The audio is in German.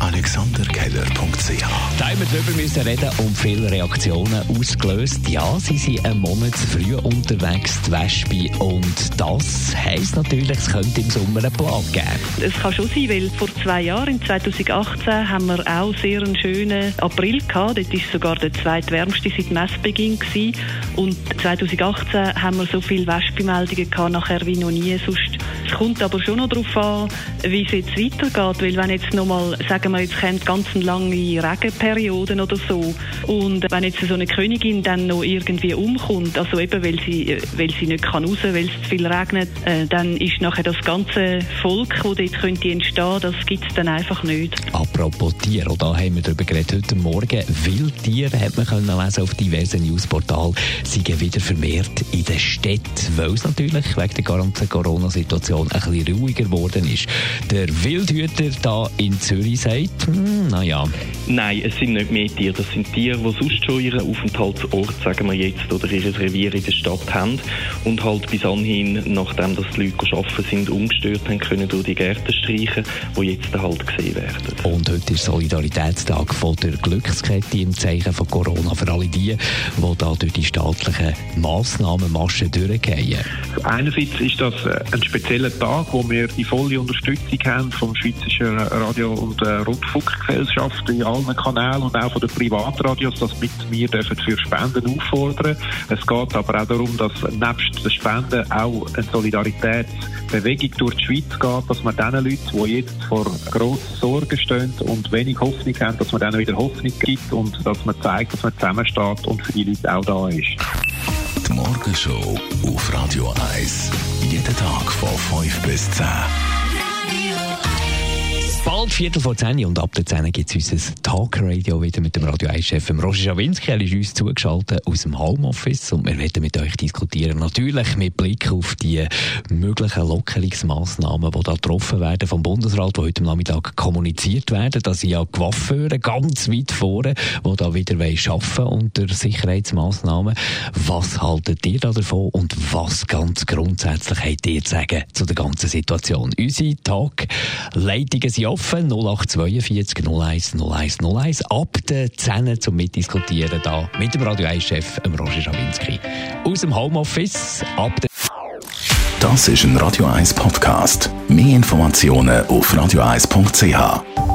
AlexanderKeller.ch Da haben wir darüber müssen reden und viele Reaktionen ausgelöst. Ja, sie sind einen Monat zu früh unterwegs, die Wespe. Und das heisst natürlich, es könnte im Sommer einen Plan geben. Es kann schon sein, weil vor zwei Jahren, in 2018, haben wir auch sehr einen schönen April gehabt. Dort war sogar der zweitwärmste seit Messbeginn. Gewesen. Und 2018 haben wir so viele Wespenmeldungen gehabt, nachher wie noch nie sonst. Es kommt aber schon noch darauf an, wie es jetzt weitergeht, weil wenn jetzt nochmal, sagen wir, jetzt kommt ganz lange Regenperioden oder so und wenn jetzt so eine Königin dann noch irgendwie umkommt, also eben weil sie, weil sie nicht kann raus, weil es zu viel regnet, äh, dann ist nachher das ganze Volk, das dort könnte entstehen, das gibt es dann einfach nicht. Apropos Tiere, da haben wir darüber geredet heute Morgen. Wildtiere hat man können lesen auf diversen Newsportalen, sie wieder vermehrt in den Städten, weil es natürlich wegen der ganzen Corona-Situation ein bisschen ruhiger geworden ist. Der Wildhüter da in Zürich sagt, hm, naja. Nein, es sind nicht mehr Tiere. Das sind Tiere, die sonst schon ihren Aufenthaltsort, sagen wir jetzt, oder ihr Revier in der Stadt haben und halt bis anhin, nachdem das die Leute arbeiten sind, ungestört haben können durch die Gärten streichen, die jetzt halt gesehen werden. Und heute ist Solidaritätstag von der Glückskette im Zeichen von Corona für alle die, die da durch die staatlichen Massnahmenmaschen durchgehen. Einerseits ist das äh, ein spezieller Tag, wo wir die volle Unterstützung haben vom Schweizerischen Radio- und äh, Rundfunkgesellschaft in allen Kanälen und auch von den Privatradios, dass mit mir dürfen für Spenden auffordern. Es geht aber auch darum, dass nebst den Spenden auch eine Solidaritätsbewegung durch die Schweiz geht, dass man den Leuten, die jetzt vor grossen Sorgen stehen und wenig Hoffnung haben, dass man denen wieder Hoffnung gibt und dass man zeigt, dass man zusammensteht und für die Leute auch da ist. Die Morgenshow auf Radio 1. Bis 10. Bald Viertel vor 10 und ab der 10 gibt es unser Talkradio wieder mit dem Radio 1-Chef Roger Schawinski. Er ist uns zugeschaltet aus dem Homeoffice und wir werden mit euch diskutieren. Natürlich mit Blick auf die möglichen Lockerungsmaßnahmen, die da getroffen werden vom Bundesrat, die heute Nachmittag kommuniziert werden. Da sind ja Coiffeure ganz weit vorne, die da wieder arbeiten unter Sicherheitsmaßnahmen. Was haltet ihr da davon und was ganz grundsätzlich habt ihr zu sagen zu der ganzen Situation? Unsere Tag-Leitungen sind offen. 0842 01 01 01 ab der 10 zum Mitdiskutieren da mit dem Radio 1-Chef Roger Schawinski. Aus dem Homeoffice ab der Das ist ein Radio 1 Podcast. Mehr Informationen auf radio1.ch.